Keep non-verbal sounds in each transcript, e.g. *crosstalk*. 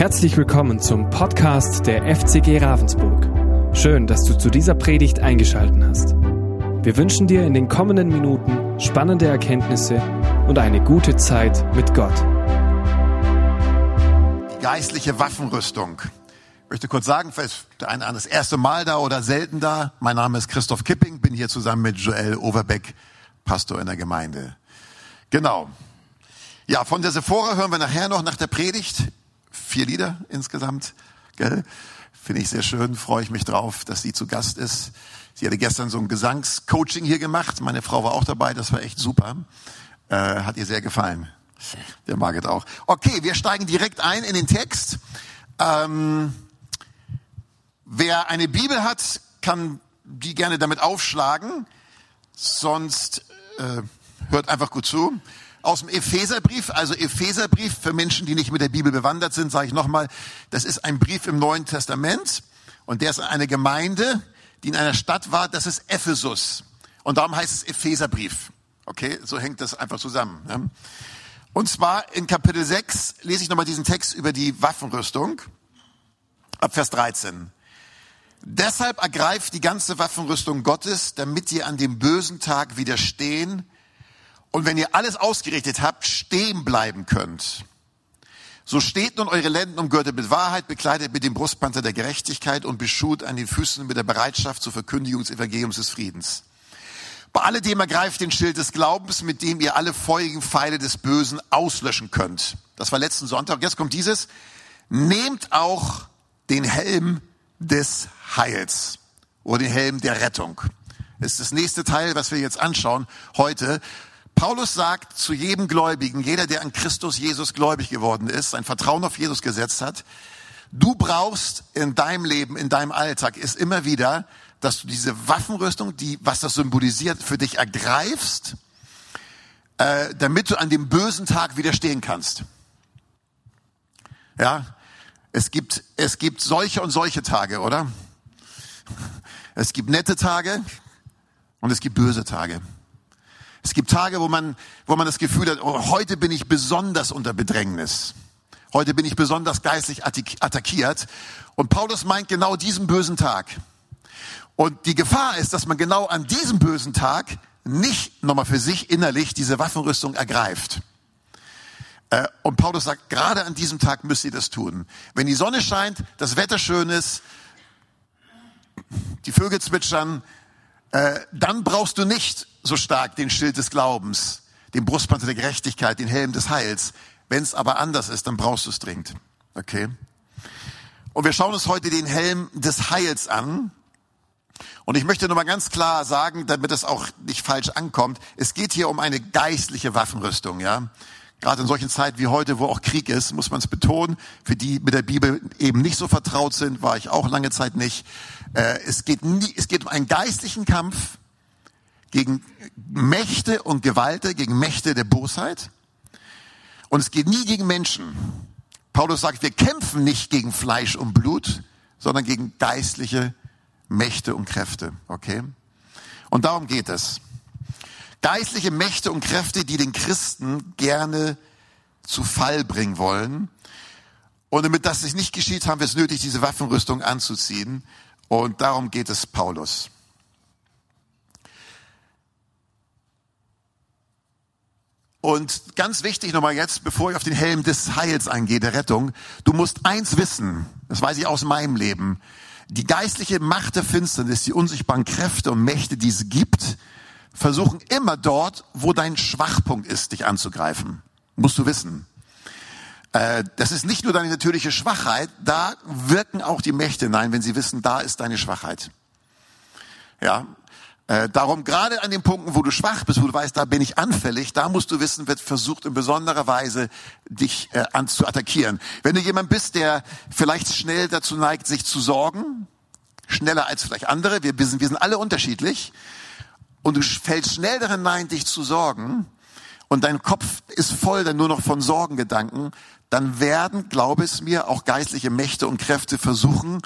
Herzlich willkommen zum Podcast der FCG Ravensburg. Schön, dass du zu dieser Predigt eingeschaltet hast. Wir wünschen dir in den kommenden Minuten spannende Erkenntnisse und eine gute Zeit mit Gott. Die geistliche Waffenrüstung. Ich möchte kurz sagen, vielleicht der eine das erste Mal da oder selten da. Mein Name ist Christoph Kipping, bin hier zusammen mit Joel Overbeck, Pastor in der Gemeinde. Genau. Ja, von der Sephora hören wir nachher noch nach der Predigt vier Lieder insgesamt. Gell? Finde ich sehr schön, freue ich mich drauf, dass sie zu Gast ist. Sie hatte gestern so ein Gesangscoaching hier gemacht. Meine Frau war auch dabei, das war echt super. Äh, hat ihr sehr gefallen. Der Margit auch. Okay, wir steigen direkt ein in den Text. Ähm, wer eine Bibel hat, kann die gerne damit aufschlagen. Sonst äh, hört einfach gut zu aus dem Epheserbrief, also Epheserbrief für Menschen, die nicht mit der Bibel bewandert sind, sage ich nochmal, das ist ein Brief im Neuen Testament und der ist eine Gemeinde, die in einer Stadt war, das ist Ephesus. Und darum heißt es Epheserbrief. Okay, so hängt das einfach zusammen. Ja? Und zwar in Kapitel 6 lese ich nochmal diesen Text über die Waffenrüstung, ab Vers 13. Deshalb ergreift die ganze Waffenrüstung Gottes, damit ihr an dem bösen Tag widerstehen und wenn ihr alles ausgerichtet habt, stehen bleiben könnt. So steht nun eure Lenden umgürtet mit Wahrheit, bekleidet mit dem Brustpanzer der Gerechtigkeit und beschut an den Füßen mit der Bereitschaft zur Verkündigung des Evangeliums des Friedens. Bei alledem ergreift den Schild des Glaubens, mit dem ihr alle feurigen Pfeile des Bösen auslöschen könnt. Das war letzten Sonntag. Jetzt kommt dieses. Nehmt auch den Helm des Heils oder den Helm der Rettung. Das ist das nächste Teil, was wir jetzt anschauen heute. Paulus sagt zu jedem Gläubigen, jeder, der an Christus Jesus gläubig geworden ist, sein Vertrauen auf Jesus gesetzt hat, du brauchst in deinem Leben, in deinem Alltag, ist immer wieder, dass du diese Waffenrüstung, die, was das symbolisiert, für dich ergreifst, äh, damit du an dem bösen Tag widerstehen kannst. Ja, es gibt, es gibt solche und solche Tage, oder? Es gibt nette Tage und es gibt böse Tage. Es gibt Tage, wo man, wo man das Gefühl hat, oh, heute bin ich besonders unter Bedrängnis. Heute bin ich besonders geistlich attackiert. Und Paulus meint genau diesen bösen Tag. Und die Gefahr ist, dass man genau an diesem bösen Tag nicht nochmal für sich innerlich diese Waffenrüstung ergreift. Äh, und Paulus sagt, gerade an diesem Tag müsst ihr das tun. Wenn die Sonne scheint, das Wetter schön ist, die Vögel zwitschern, äh, dann brauchst du nicht so stark den Schild des Glaubens, den Brustpanzer der Gerechtigkeit, den Helm des Heils. Wenn es aber anders ist, dann brauchst du es dringend. Okay? Und wir schauen uns heute den Helm des Heils an. Und ich möchte nochmal ganz klar sagen, damit es auch nicht falsch ankommt, es geht hier um eine geistliche Waffenrüstung, ja. Gerade in solchen Zeiten wie heute, wo auch Krieg ist, muss man es betonen. Für die mit der Bibel eben nicht so vertraut sind, war ich auch lange Zeit nicht. Äh, es, geht nie, es geht um einen geistlichen Kampf gegen Mächte und Gewalten, gegen Mächte der Bosheit. Und es geht nie gegen Menschen. Paulus sagt, wir kämpfen nicht gegen Fleisch und Blut, sondern gegen geistliche Mächte und Kräfte. Okay? Und darum geht es. Geistliche Mächte und Kräfte, die den Christen gerne zu Fall bringen wollen. Und damit das nicht geschieht, haben wir es nötig, diese Waffenrüstung anzuziehen. Und darum geht es Paulus. Und ganz wichtig nochmal jetzt, bevor ich auf den Helm des Heils eingehe, der Rettung, du musst eins wissen, das weiß ich aus meinem Leben, die geistliche Macht der Finsternis, die unsichtbaren Kräfte und Mächte, die es gibt, versuchen immer dort, wo dein Schwachpunkt ist, dich anzugreifen. Musst du wissen. Äh, das ist nicht nur deine natürliche Schwachheit, da wirken auch die Mächte hinein, wenn sie wissen, da ist deine Schwachheit. Ja, äh, darum, gerade an den Punkten, wo du schwach bist, wo du weißt, da bin ich anfällig, da musst du wissen, wird versucht in besonderer Weise, dich äh, an. Wenn du jemand bist, der vielleicht schnell dazu neigt, sich zu sorgen, schneller als vielleicht andere, wir, wir, sind, wir sind alle unterschiedlich, und du fällst schnell darin hinein, dich zu sorgen, und dein Kopf ist voll dann nur noch von Sorgengedanken, dann werden, glaube es mir, auch geistliche Mächte und Kräfte versuchen,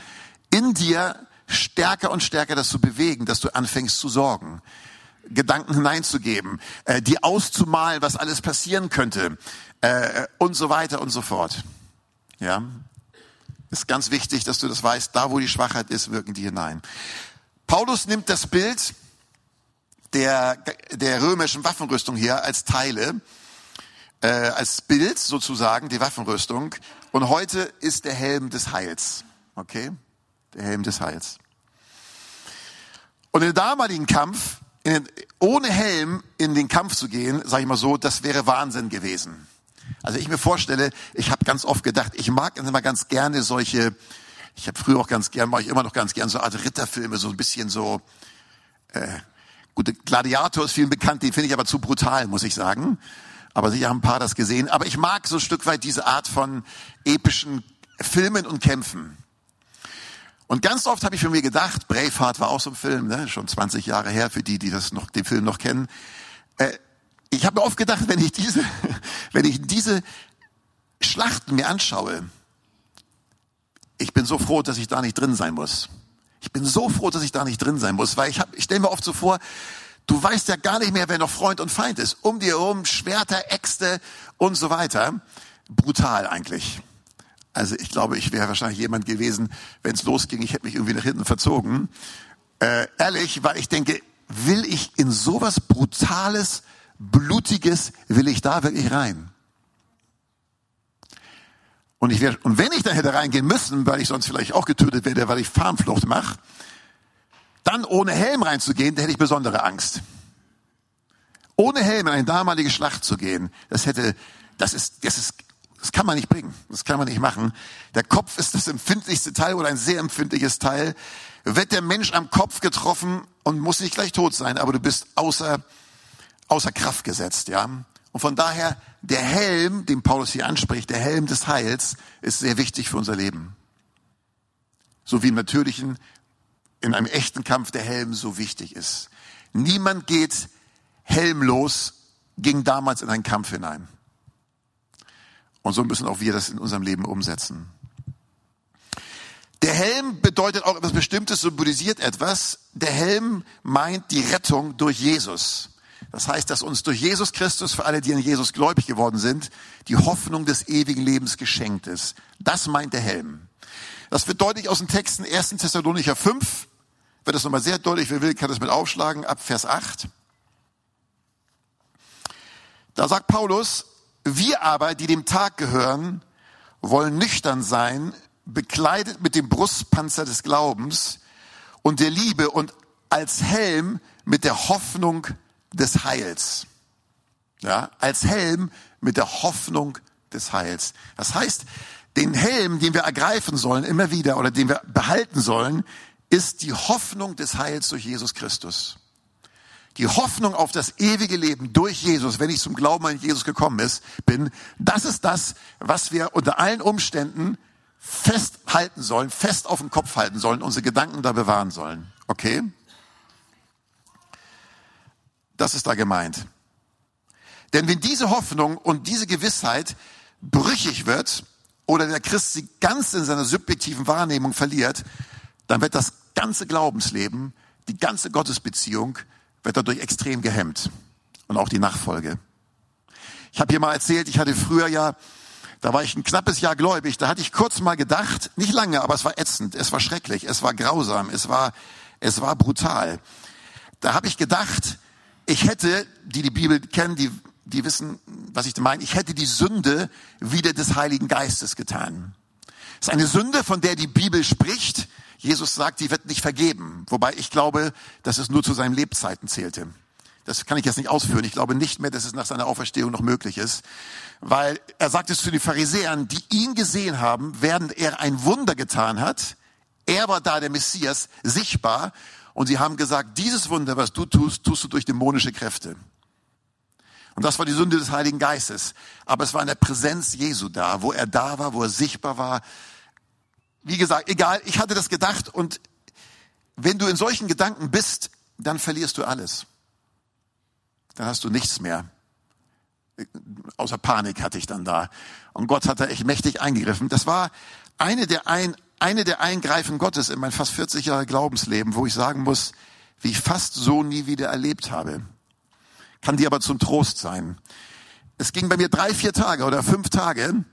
in dir stärker und stärker das zu bewegen, dass du anfängst zu sorgen. Gedanken hineinzugeben, äh, die auszumalen, was alles passieren könnte äh, und so weiter und so fort. Ja, Ist ganz wichtig, dass du das weißt. Da, wo die Schwachheit ist, wirken die hinein. Paulus nimmt das Bild der, der römischen Waffenrüstung hier als Teile, äh, als Bild sozusagen, die Waffenrüstung. Und heute ist der Helm des Heils. Okay? Der Helm des Heils. Und im damaligen Kampf, den, ohne Helm in den Kampf zu gehen, sage ich mal so, das wäre Wahnsinn gewesen. Also ich mir vorstelle, ich habe ganz oft gedacht, ich mag immer ganz gerne solche, ich habe früher auch ganz gern, mache ich immer noch ganz gern so Art Ritterfilme, so ein bisschen so, äh, gute Gladiator ist vielen bekannt, den finde ich aber zu brutal, muss ich sagen. Aber sicher haben ein paar das gesehen. Aber ich mag so ein Stück weit diese Art von epischen Filmen und Kämpfen. Und ganz oft habe ich für mir gedacht, Braveheart war auch so ein Film, ne? schon 20 Jahre her, für die, die das noch, den Film noch kennen. Äh, ich habe mir oft gedacht, wenn ich diese, *laughs* wenn ich diese Schlachten mir anschaue, ich bin so froh, dass ich da nicht drin sein muss. Ich bin so froh, dass ich da nicht drin sein muss, weil ich, ich stelle mir oft so vor, du weißt ja gar nicht mehr, wer noch Freund und Feind ist. Um dir herum Schwerter, Äxte und so weiter. Brutal eigentlich. Also ich glaube, ich wäre wahrscheinlich jemand gewesen, wenn es losging, ich hätte mich irgendwie nach hinten verzogen. Äh, ehrlich, weil ich denke, will ich in sowas Brutales, Blutiges, will ich da wirklich rein? Und, ich wär, und wenn ich da hätte reingehen müssen, weil ich sonst vielleicht auch getötet werde, weil ich Farmflucht mache, dann ohne Helm reinzugehen, da hätte ich besondere Angst. Ohne Helm in eine damalige Schlacht zu gehen, das hätte, das ist, das ist das kann man nicht bringen. Das kann man nicht machen. Der Kopf ist das empfindlichste Teil oder ein sehr empfindliches Teil. Wird der Mensch am Kopf getroffen und muss nicht gleich tot sein, aber du bist außer, außer Kraft gesetzt, ja. Und von daher, der Helm, den Paulus hier anspricht, der Helm des Heils, ist sehr wichtig für unser Leben. So wie im natürlichen, in einem echten Kampf der Helm so wichtig ist. Niemand geht helmlos, ging damals in einen Kampf hinein. Und so müssen auch wir das in unserem Leben umsetzen. Der Helm bedeutet auch etwas Bestimmtes, symbolisiert etwas. Der Helm meint die Rettung durch Jesus. Das heißt, dass uns durch Jesus Christus, für alle, die an Jesus gläubig geworden sind, die Hoffnung des ewigen Lebens geschenkt ist. Das meint der Helm. Das wird deutlich aus den Texten 1. Thessalonicher 5. Wird das nochmal sehr deutlich, wer will, kann das mit aufschlagen, ab Vers 8. Da sagt Paulus, wir aber, die dem Tag gehören, wollen nüchtern sein, bekleidet mit dem Brustpanzer des Glaubens und der Liebe und als Helm mit der Hoffnung des Heils. Ja, als Helm mit der Hoffnung des Heils. Das heißt, den Helm, den wir ergreifen sollen, immer wieder, oder den wir behalten sollen, ist die Hoffnung des Heils durch Jesus Christus die Hoffnung auf das ewige Leben durch Jesus, wenn ich zum Glauben an Jesus gekommen ist, bin, das ist das, was wir unter allen Umständen festhalten sollen, fest auf dem Kopf halten sollen, unsere Gedanken da bewahren sollen. Okay? Das ist da gemeint. Denn wenn diese Hoffnung und diese Gewissheit brüchig wird oder der Christ sie ganz in seiner subjektiven Wahrnehmung verliert, dann wird das ganze Glaubensleben, die ganze Gottesbeziehung wird dadurch extrem gehemmt. Und auch die Nachfolge. Ich habe hier mal erzählt, ich hatte früher ja, da war ich ein knappes Jahr gläubig, da hatte ich kurz mal gedacht, nicht lange, aber es war ätzend, es war schrecklich, es war grausam, es war, es war brutal. Da habe ich gedacht, ich hätte, die die Bibel kennen, die, die wissen, was ich meine, ich hätte die Sünde wieder des Heiligen Geistes getan. Es ist eine Sünde, von der die Bibel spricht, Jesus sagt, die wird nicht vergeben. Wobei ich glaube, dass es nur zu seinen Lebzeiten zählte. Das kann ich jetzt nicht ausführen. Ich glaube nicht mehr, dass es nach seiner Auferstehung noch möglich ist. Weil er sagt es zu den Pharisäern, die ihn gesehen haben, während er ein Wunder getan hat. Er war da der Messias, sichtbar. Und sie haben gesagt, dieses Wunder, was du tust, tust du durch dämonische Kräfte. Und das war die Sünde des Heiligen Geistes. Aber es war in der Präsenz Jesu da, wo er da war, wo er sichtbar war, wie gesagt, egal, ich hatte das gedacht und wenn du in solchen Gedanken bist, dann verlierst du alles. Dann hast du nichts mehr. Außer Panik hatte ich dann da. Und Gott hat da echt mächtig eingegriffen. Das war eine der, ein, eine der Eingreifen Gottes in mein fast 40 Jahre Glaubensleben, wo ich sagen muss, wie ich fast so nie wieder erlebt habe. Kann dir aber zum Trost sein. Es ging bei mir drei, vier Tage oder fünf Tage,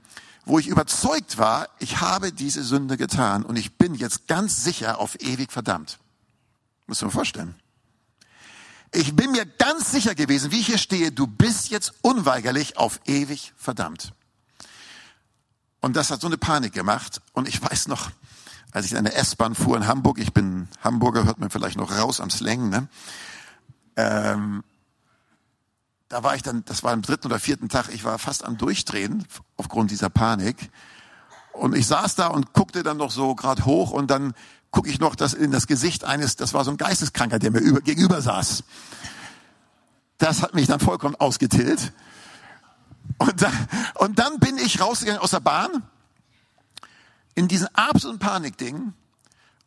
wo ich überzeugt war, ich habe diese Sünde getan und ich bin jetzt ganz sicher auf ewig verdammt. Muss man vorstellen. Ich bin mir ganz sicher gewesen, wie ich hier stehe, du bist jetzt unweigerlich auf ewig verdammt. Und das hat so eine Panik gemacht. Und ich weiß noch, als ich in der S-Bahn fuhr in Hamburg, ich bin Hamburger, hört man vielleicht noch raus am Slang, ne? Ähm, da war ich dann, das war am dritten oder vierten Tag, ich war fast am Durchdrehen aufgrund dieser Panik. Und ich saß da und guckte dann noch so gerade hoch und dann gucke ich noch das in das Gesicht eines, das war so ein Geisteskranker, der mir über, gegenüber saß. Das hat mich dann vollkommen ausgetillt. Und dann, und dann bin ich rausgegangen aus der Bahn in diesen absoluten Panikding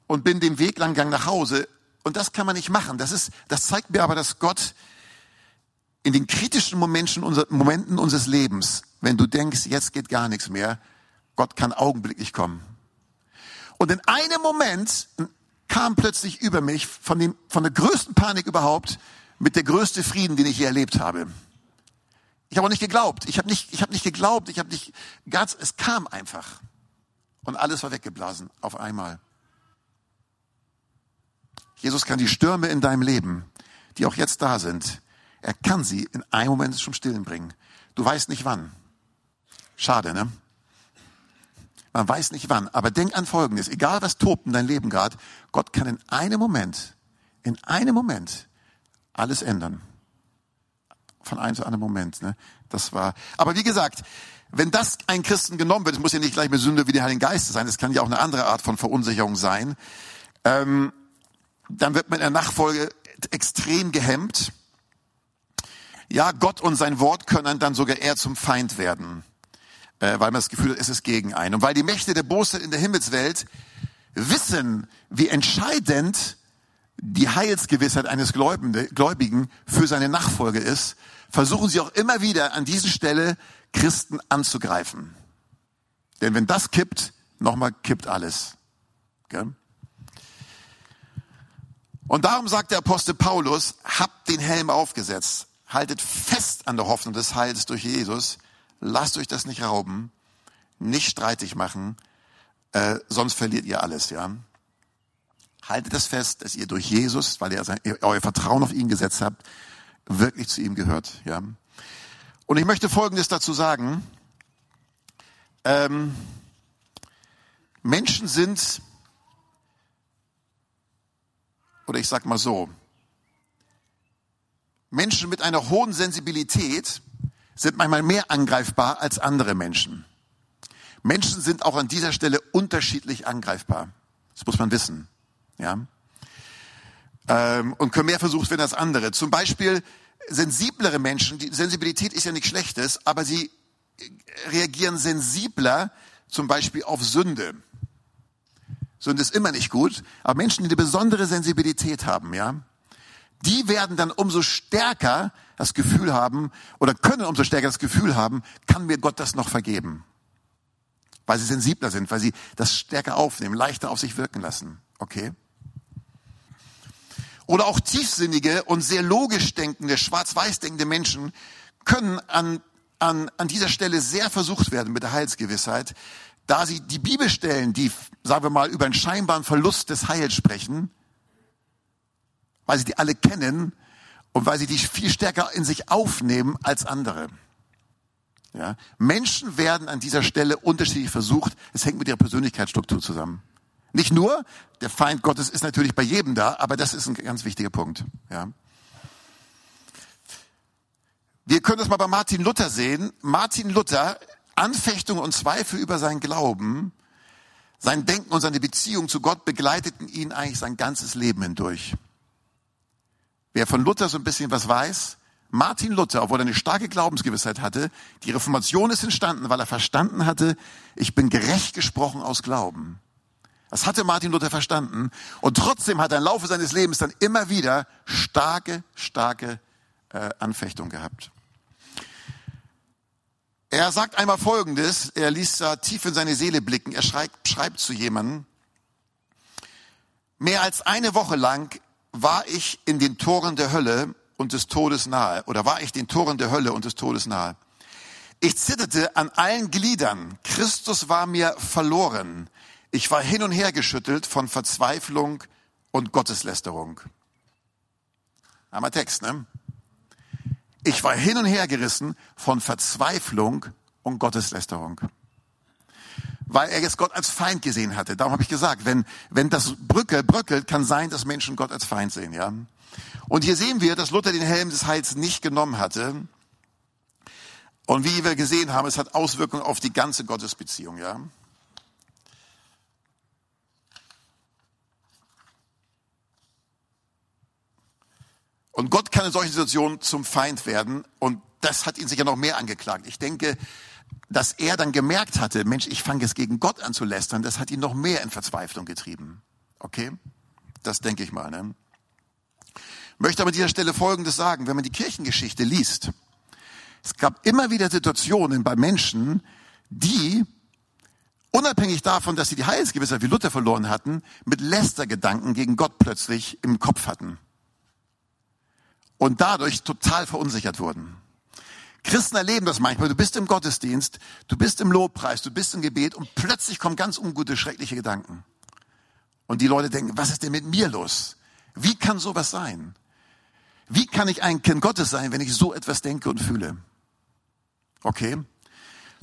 und bin den Weg lang gegangen nach Hause. Und das kann man nicht machen. Das ist, das zeigt mir aber, dass Gott in den kritischen Momenten, unser, Momenten unseres Lebens, wenn du denkst, jetzt geht gar nichts mehr, Gott kann augenblicklich kommen. Und in einem Moment kam plötzlich über mich von, dem, von der größten Panik überhaupt mit der größte Frieden, den ich je erlebt habe. Ich habe auch nicht geglaubt. Ich habe nicht, ich habe nicht geglaubt. Ich habe nicht ganz. Es kam einfach und alles war weggeblasen auf einmal. Jesus kann die Stürme in deinem Leben, die auch jetzt da sind, er kann sie in einem Moment zum Stillen bringen. Du weißt nicht wann. Schade, ne? Man weiß nicht wann. Aber denk an Folgendes. Egal was tobt in deinem Leben gerade, Gott kann in einem Moment, in einem Moment alles ändern. Von einem zu anderen Moment. Ne? Das war. Aber wie gesagt, wenn das ein Christen genommen wird, es muss ja nicht gleich mit Sünde wie der Heiligen Geist sein, es kann ja auch eine andere Art von Verunsicherung sein, ähm, dann wird man in der Nachfolge extrem gehemmt ja, Gott und sein Wort können dann sogar eher zum Feind werden, äh, weil man das Gefühl hat, es ist gegen einen. Und weil die Mächte der Bosheit in der Himmelswelt wissen, wie entscheidend die Heilsgewissheit eines Gläubigen für seine Nachfolge ist, versuchen sie auch immer wieder an dieser Stelle Christen anzugreifen. Denn wenn das kippt, nochmal kippt alles. Okay? Und darum sagt der Apostel Paulus, habt den Helm aufgesetzt haltet fest an der Hoffnung des Heils durch Jesus, lasst euch das nicht rauben, nicht streitig machen, äh, sonst verliert ihr alles, ja. Haltet das fest, dass ihr durch Jesus, weil ihr, sein, ihr euer Vertrauen auf ihn gesetzt habt, wirklich zu ihm gehört, ja. Und ich möchte Folgendes dazu sagen. Ähm, Menschen sind, oder ich sag mal so, Menschen mit einer hohen Sensibilität sind manchmal mehr angreifbar als andere Menschen. Menschen sind auch an dieser Stelle unterschiedlich angreifbar. Das muss man wissen. Ja? Ähm, und können mehr versucht werden als andere. Zum Beispiel sensiblere Menschen, die Sensibilität ist ja nichts Schlechtes, aber sie reagieren sensibler zum Beispiel auf Sünde. Sünde ist immer nicht gut, aber Menschen, die eine besondere Sensibilität haben, ja, die werden dann umso stärker das Gefühl haben oder können umso stärker das Gefühl haben, kann mir Gott das noch vergeben? Weil sie sensibler sind, weil sie das stärker aufnehmen, leichter auf sich wirken lassen. Okay? Oder auch tiefsinnige und sehr logisch denkende, schwarz-weiß denkende Menschen können an, an, an dieser Stelle sehr versucht werden mit der Heilsgewissheit, da sie die Bibelstellen, die, sagen wir mal, über einen scheinbaren Verlust des Heils sprechen, weil sie die alle kennen und weil sie die viel stärker in sich aufnehmen als andere. Ja? Menschen werden an dieser Stelle unterschiedlich versucht. Es hängt mit ihrer Persönlichkeitsstruktur zusammen. Nicht nur, der Feind Gottes ist natürlich bei jedem da, aber das ist ein ganz wichtiger Punkt. Ja? Wir können das mal bei Martin Luther sehen. Martin Luther, Anfechtungen und Zweifel über seinen Glauben, sein Denken und seine Beziehung zu Gott begleiteten ihn eigentlich sein ganzes Leben hindurch. Wer von Luther so ein bisschen was weiß, Martin Luther, obwohl er eine starke Glaubensgewissheit hatte, die Reformation ist entstanden, weil er verstanden hatte, ich bin gerecht gesprochen aus Glauben. Das hatte Martin Luther verstanden. Und trotzdem hat er im Laufe seines Lebens dann immer wieder starke, starke äh, Anfechtung gehabt. Er sagt einmal Folgendes, er ließ da tief in seine Seele blicken, er schreibt, schreibt zu jemandem, mehr als eine Woche lang war ich in den Toren der Hölle und des Todes nahe oder war ich den Toren der Hölle und des Todes nahe. Ich zitterte an allen Gliedern. Christus war mir verloren. Ich war hin und her geschüttelt von Verzweiflung und Gotteslästerung. Hammer Text, ne? Ich war hin und her gerissen von Verzweiflung und Gotteslästerung. Weil er jetzt Gott als Feind gesehen hatte. Darum habe ich gesagt, wenn, wenn das Brücke bröckelt, kann sein, dass Menschen Gott als Feind sehen, ja? Und hier sehen wir, dass Luther den Helm des Heils nicht genommen hatte. Und wie wir gesehen haben, es hat Auswirkungen auf die ganze Gottesbeziehung, ja? Und Gott kann in solchen Situationen zum Feind werden und das hat ihn sicher noch mehr angeklagt. Ich denke, dass er dann gemerkt hatte, Mensch, ich fange jetzt gegen Gott an zu lästern, das hat ihn noch mehr in Verzweiflung getrieben. Okay? Das denke ich mal. Ne? Möchte aber an dieser Stelle Folgendes sagen. Wenn man die Kirchengeschichte liest, es gab immer wieder Situationen bei Menschen, die unabhängig davon, dass sie die Heilsgewissheit wie Luther verloren hatten, mit Lästergedanken gegen Gott plötzlich im Kopf hatten und dadurch total verunsichert wurden. Christen erleben das manchmal. Du bist im Gottesdienst, du bist im Lobpreis, du bist im Gebet und plötzlich kommen ganz ungute, schreckliche Gedanken. Und die Leute denken, was ist denn mit mir los? Wie kann sowas sein? Wie kann ich ein Kind Gottes sein, wenn ich so etwas denke und fühle? Okay?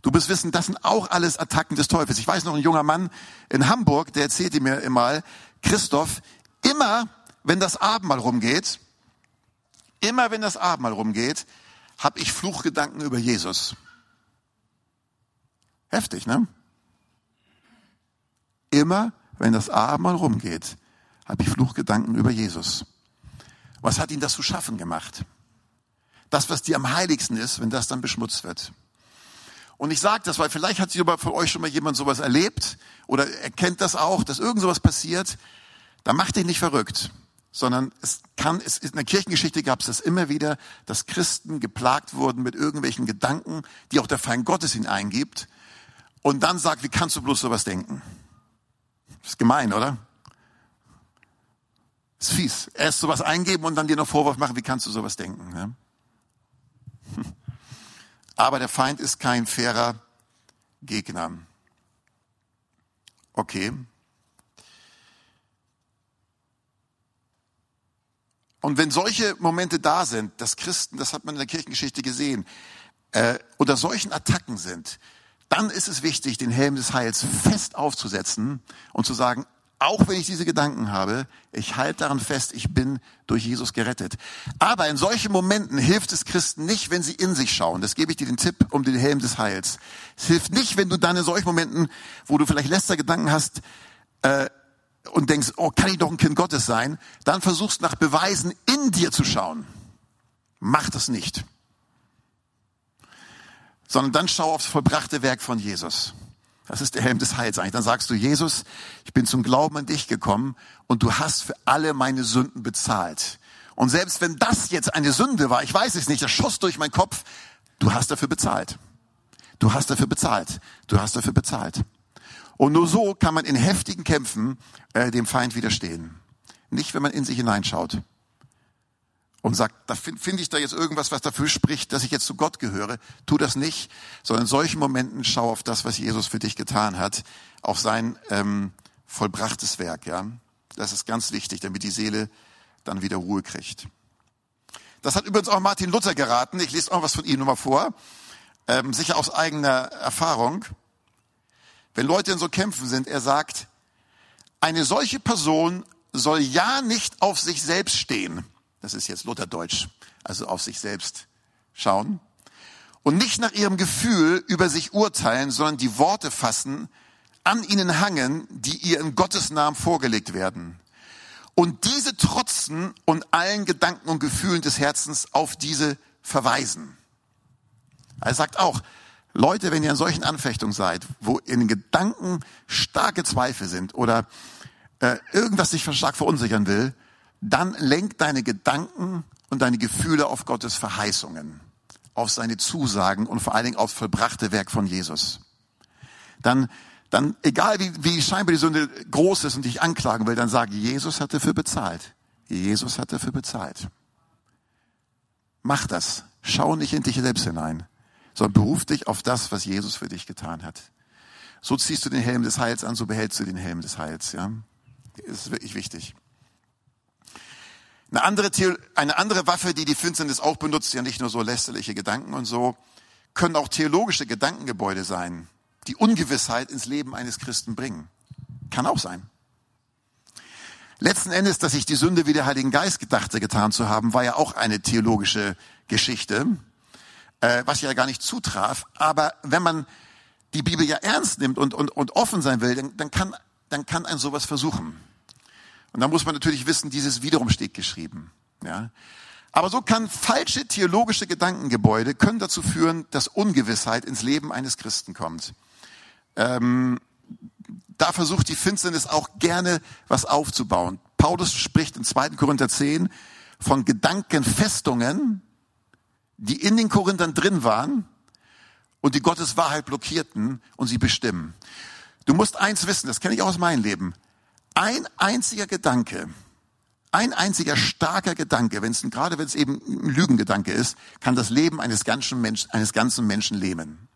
Du bist wissen, das sind auch alles Attacken des Teufels. Ich weiß noch, ein junger Mann in Hamburg, der erzählte mir immer, Christoph, immer wenn das Abendmahl rumgeht, Immer wenn das Abendmahl rumgeht, habe ich Fluchgedanken über Jesus. Heftig, ne? Immer wenn das Abendmahl rumgeht, habe ich Fluchgedanken über Jesus. Was hat ihn das zu schaffen gemacht? Das, was dir am heiligsten ist, wenn das dann beschmutzt wird. Und ich sage das, weil vielleicht hat sich von euch schon mal jemand sowas erlebt oder erkennt das auch, dass irgend sowas passiert. Da macht dich nicht verrückt sondern es kann, es, in der Kirchengeschichte gab es das immer wieder, dass Christen geplagt wurden mit irgendwelchen Gedanken, die auch der Feind Gottes hineingibt und dann sagt, wie kannst du bloß sowas denken? Das ist gemein, oder? Das ist fies. Erst sowas eingeben und dann dir noch Vorwurf machen, wie kannst du sowas denken? Ne? *laughs* Aber der Feind ist kein fairer Gegner. Okay. Und wenn solche Momente da sind, dass Christen, das hat man in der Kirchengeschichte gesehen, äh, unter solchen Attacken sind, dann ist es wichtig, den Helm des Heils fest aufzusetzen und zu sagen, auch wenn ich diese Gedanken habe, ich halte daran fest, ich bin durch Jesus gerettet. Aber in solchen Momenten hilft es Christen nicht, wenn sie in sich schauen. Das gebe ich dir den Tipp um den Helm des Heils. Es hilft nicht, wenn du dann in solchen Momenten, wo du vielleicht Lästergedanken hast, äh, und denkst, oh, kann ich doch ein Kind Gottes sein, dann versuchst nach Beweisen in dir zu schauen. Mach das nicht. Sondern dann schau aufs vollbrachte Werk von Jesus. Das ist der Helm des Heils eigentlich. Dann sagst du, Jesus, ich bin zum Glauben an dich gekommen und du hast für alle meine Sünden bezahlt. Und selbst wenn das jetzt eine Sünde war, ich weiß es nicht, das schoss durch meinen Kopf, du hast dafür bezahlt. Du hast dafür bezahlt. Du hast dafür bezahlt. Und nur so kann man in heftigen Kämpfen äh, dem Feind widerstehen. Nicht, wenn man in sich hineinschaut und sagt, da finde find ich da jetzt irgendwas, was dafür spricht, dass ich jetzt zu Gott gehöre. Tu das nicht, sondern in solchen Momenten schau auf das, was Jesus für dich getan hat, auf sein ähm, vollbrachtes Werk. Ja, das ist ganz wichtig, damit die Seele dann wieder Ruhe kriegt. Das hat übrigens auch Martin Luther geraten. Ich lese auch was von ihm nochmal vor, ähm, sicher aus eigener Erfahrung. Wenn Leute in so Kämpfen sind, er sagt, eine solche Person soll ja nicht auf sich selbst stehen. Das ist jetzt Lutherdeutsch, also auf sich selbst schauen. Und nicht nach ihrem Gefühl über sich urteilen, sondern die Worte fassen, an ihnen hangen, die ihr in Gottes Namen vorgelegt werden. Und diese trotzen und allen Gedanken und Gefühlen des Herzens auf diese verweisen. Er sagt auch, Leute, wenn ihr in solchen Anfechtungen seid, wo in Gedanken starke Zweifel sind oder äh, irgendwas dich stark verunsichern will, dann lenk deine Gedanken und deine Gefühle auf Gottes Verheißungen, auf seine Zusagen und vor allen Dingen aufs vollbrachte Werk von Jesus. Dann, dann egal wie, wie scheinbar die Sünde groß ist und dich anklagen will, dann sage, Jesus hat dafür bezahlt. Jesus hat dafür bezahlt. Mach das. Schau nicht in dich selbst hinein sondern beruf dich auf das, was Jesus für dich getan hat. So ziehst du den Helm des Heils an, so behältst du den Helm des Heils. Ja, das ist wirklich wichtig. Eine andere, eine andere Waffe, die die Finsternis auch benutzt, ja nicht nur so lästerliche Gedanken und so, können auch theologische Gedankengebäude sein, die Ungewissheit ins Leben eines Christen bringen. Kann auch sein. Letzten Endes, dass sich die Sünde wie der Heiligen Geist gedachte getan zu haben, war ja auch eine theologische Geschichte, äh, was ja gar nicht zutraf. Aber wenn man die Bibel ja ernst nimmt und, und, und offen sein will, dann, dann, kann, dann kann ein sowas versuchen. Und da muss man natürlich wissen, dieses wiederum steht geschrieben. Ja. Aber so kann falsche theologische Gedankengebäude können dazu führen, dass Ungewissheit ins Leben eines Christen kommt. Ähm, da versucht die Finsternis auch gerne was aufzubauen. Paulus spricht in 2. Korinther 10 von Gedankenfestungen, die in den Korinthern drin waren und die Gottes Wahrheit blockierten und sie bestimmen. Du musst eins wissen, das kenne ich auch aus meinem Leben. Ein einziger Gedanke, ein einziger starker Gedanke, wenn es gerade wenn es eben ein Lügengedanke ist, kann das Leben eines ganzen, Menschen, eines ganzen Menschen lähmen.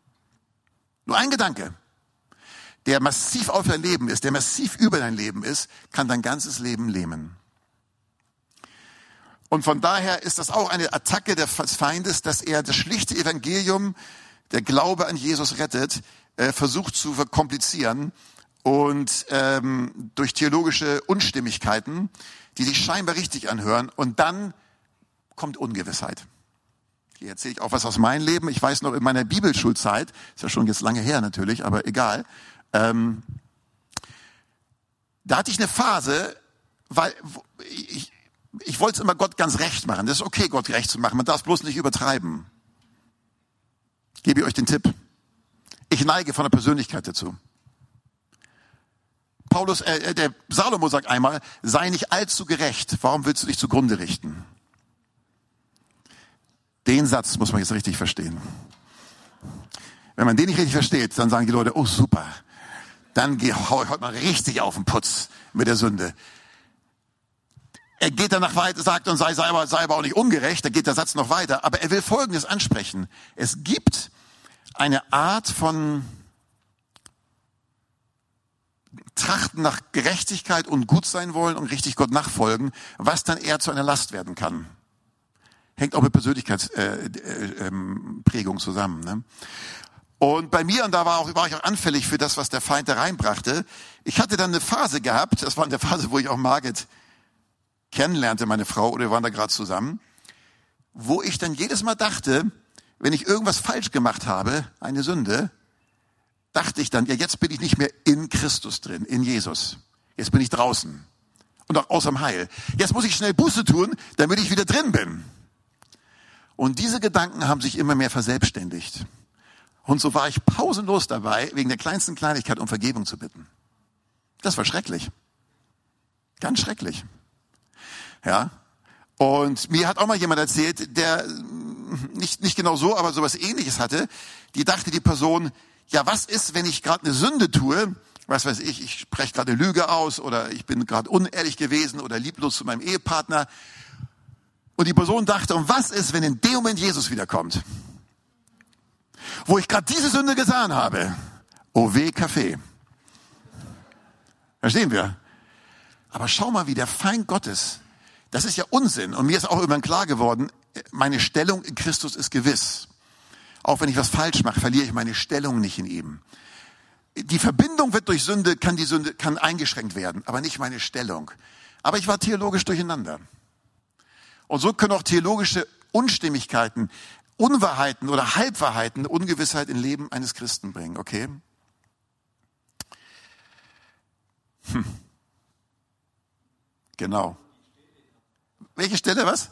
Nur ein Gedanke, der massiv auf dein Leben ist, der massiv über dein Leben ist, kann dein ganzes Leben lähmen. Und von daher ist das auch eine Attacke des Feindes, dass er das schlichte Evangelium, der Glaube an Jesus rettet, äh, versucht zu verkomplizieren und ähm, durch theologische Unstimmigkeiten, die sich scheinbar richtig anhören, und dann kommt Ungewissheit. Hier erzähle ich auch was aus meinem Leben. Ich weiß noch in meiner Bibelschulzeit, ist ja schon jetzt lange her natürlich, aber egal. Ähm, da hatte ich eine Phase, weil ich, ich wollte es immer Gott ganz recht machen. Das ist okay, Gott recht zu machen. Man darf es bloß nicht übertreiben. Gebe ich euch den Tipp. Ich neige von der Persönlichkeit dazu. Paulus, äh, äh, der Salomo sagt einmal, sei nicht allzu gerecht. Warum willst du dich zugrunde richten? Den Satz muss man jetzt richtig verstehen. Wenn man den nicht richtig versteht, dann sagen die Leute, oh super, dann hau ich heute mal richtig auf den Putz mit der Sünde. Er geht danach weiter, sagt und sei, sei, aber, sei aber auch nicht ungerecht, da geht der Satz noch weiter, aber er will Folgendes ansprechen. Es gibt eine Art von trachten nach Gerechtigkeit und gut sein wollen und richtig Gott nachfolgen, was dann eher zu einer Last werden kann. Hängt auch mit Persönlichkeitsprägung äh, äh, zusammen. Ne? Und bei mir, und da war, auch, war ich auch anfällig für das, was der Feind da reinbrachte, ich hatte dann eine Phase gehabt, das war eine Phase, wo ich auch Margit kennenlernte, meine Frau, oder wir waren da gerade zusammen, wo ich dann jedes Mal dachte, wenn ich irgendwas falsch gemacht habe, eine Sünde, dachte ich dann, ja, jetzt bin ich nicht mehr in Christus drin, in Jesus. Jetzt bin ich draußen. Und auch außerm Heil. Jetzt muss ich schnell Buße tun, damit ich wieder drin bin. Und diese Gedanken haben sich immer mehr verselbstständigt. Und so war ich pausenlos dabei, wegen der kleinsten Kleinigkeit um Vergebung zu bitten. Das war schrecklich. Ganz schrecklich. Ja. Und mir hat auch mal jemand erzählt, der nicht, nicht genau so, aber sowas ähnliches hatte. Die dachte die Person, ja, was ist, wenn ich gerade eine Sünde tue? Was weiß ich, ich spreche gerade Lüge aus oder ich bin gerade unehrlich gewesen oder lieblos zu meinem Ehepartner. Und die Person dachte, und was ist, wenn in dem Moment Jesus wiederkommt? Wo ich gerade diese Sünde getan habe. Oh weh, Kaffee. Verstehen wir? Aber schau mal, wie der Feind Gottes, das ist ja Unsinn. Und mir ist auch irgendwann klar geworden, meine Stellung in Christus ist gewiss. Auch wenn ich was falsch mache, verliere ich meine Stellung nicht in ihm. Die Verbindung wird durch Sünde, kann die Sünde, kann eingeschränkt werden, aber nicht meine Stellung. Aber ich war theologisch durcheinander. Und so können auch theologische Unstimmigkeiten, Unwahrheiten oder Halbwahrheiten Ungewissheit in Leben eines Christen bringen, okay? Hm. Genau. Welche Stelle, was?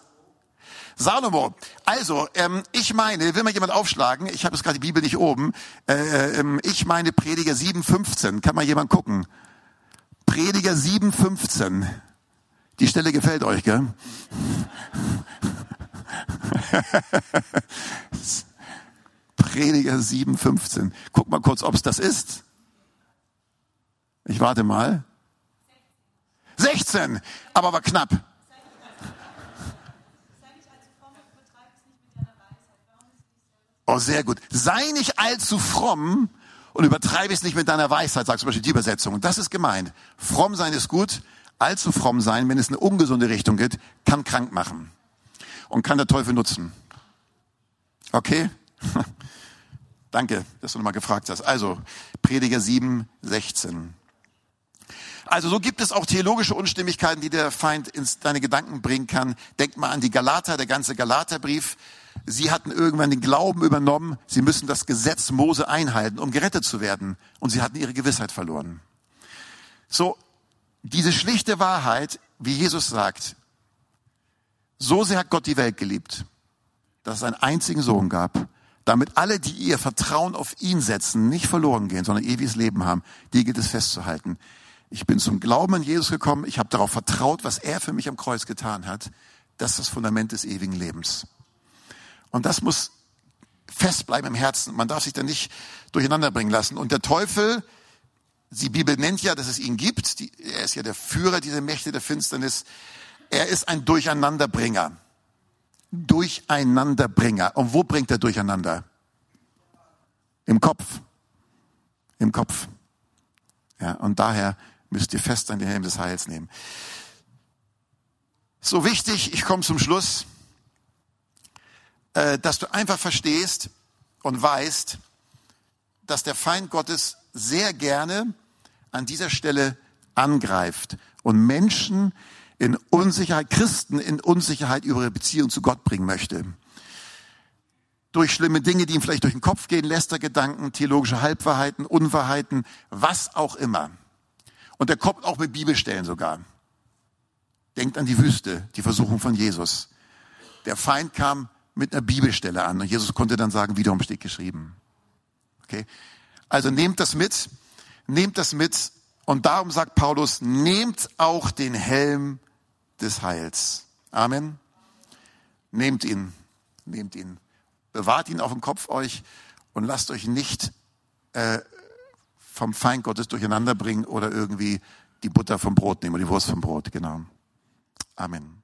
Salomo. Also, ähm, ich meine, will mal jemand aufschlagen? Ich habe jetzt gerade die Bibel nicht oben. Äh, ähm, ich meine Prediger 7,15. Kann mal jemand gucken? Prediger 7,15. Die Stelle gefällt euch, gell? *laughs* Prediger 7,15. Guck mal kurz, ob es das ist. Ich warte mal. 16, aber war knapp. Oh, sehr gut. Sei nicht allzu fromm und übertreibe es nicht mit deiner Weisheit, sagt zum Beispiel die Übersetzung. Und das ist gemeint. Fromm sein ist gut, allzu fromm sein, wenn es in eine ungesunde Richtung geht, kann krank machen und kann der Teufel nutzen. Okay? *laughs* Danke, dass du nochmal gefragt hast. Also, Prediger 7, 16. Also so gibt es auch theologische Unstimmigkeiten, die der Feind ins deine Gedanken bringen kann. Denk mal an die Galater, der ganze Galaterbrief. Sie hatten irgendwann den Glauben übernommen, sie müssen das Gesetz Mose einhalten, um gerettet zu werden. Und sie hatten ihre Gewissheit verloren. So, diese schlichte Wahrheit, wie Jesus sagt, so sehr hat Gott die Welt geliebt, dass es einen einzigen Sohn gab, damit alle, die ihr Vertrauen auf ihn setzen, nicht verloren gehen, sondern ewiges Leben haben. Die gilt es festzuhalten. Ich bin zum Glauben an Jesus gekommen. Ich habe darauf vertraut, was er für mich am Kreuz getan hat. Das ist das Fundament des ewigen Lebens. Und das muss festbleiben im Herzen. Man darf sich da nicht durcheinander bringen lassen. Und der Teufel, die Bibel nennt ja, dass es ihn gibt. Die, er ist ja der Führer dieser Mächte der Finsternis. Er ist ein Durcheinanderbringer. Durcheinanderbringer. Und wo bringt er Durcheinander? Im Kopf. Im Kopf. Ja, und daher müsst ihr fest an den Helm des Heils nehmen. So wichtig, ich komme zum Schluss, dass du einfach verstehst und weißt, dass der Feind Gottes sehr gerne an dieser Stelle angreift und Menschen in Unsicherheit, Christen in Unsicherheit über ihre Beziehung zu Gott bringen möchte. Durch schlimme Dinge, die ihm vielleicht durch den Kopf gehen, Lästergedanken, theologische Halbwahrheiten, Unwahrheiten, was auch immer. Und er kommt auch mit Bibelstellen sogar. Denkt an die Wüste, die Versuchung von Jesus. Der Feind kam mit einer Bibelstelle an und Jesus konnte dann sagen, wiederum steht geschrieben. Okay? Also nehmt das mit, nehmt das mit und darum sagt Paulus, nehmt auch den Helm des Heils. Amen. Nehmt ihn, nehmt ihn. Bewahrt ihn auf dem Kopf euch und lasst euch nicht äh, vom Feind Gottes durcheinander bringen oder irgendwie die Butter vom Brot nehmen oder die Wurst vom Brot. Genau. Amen.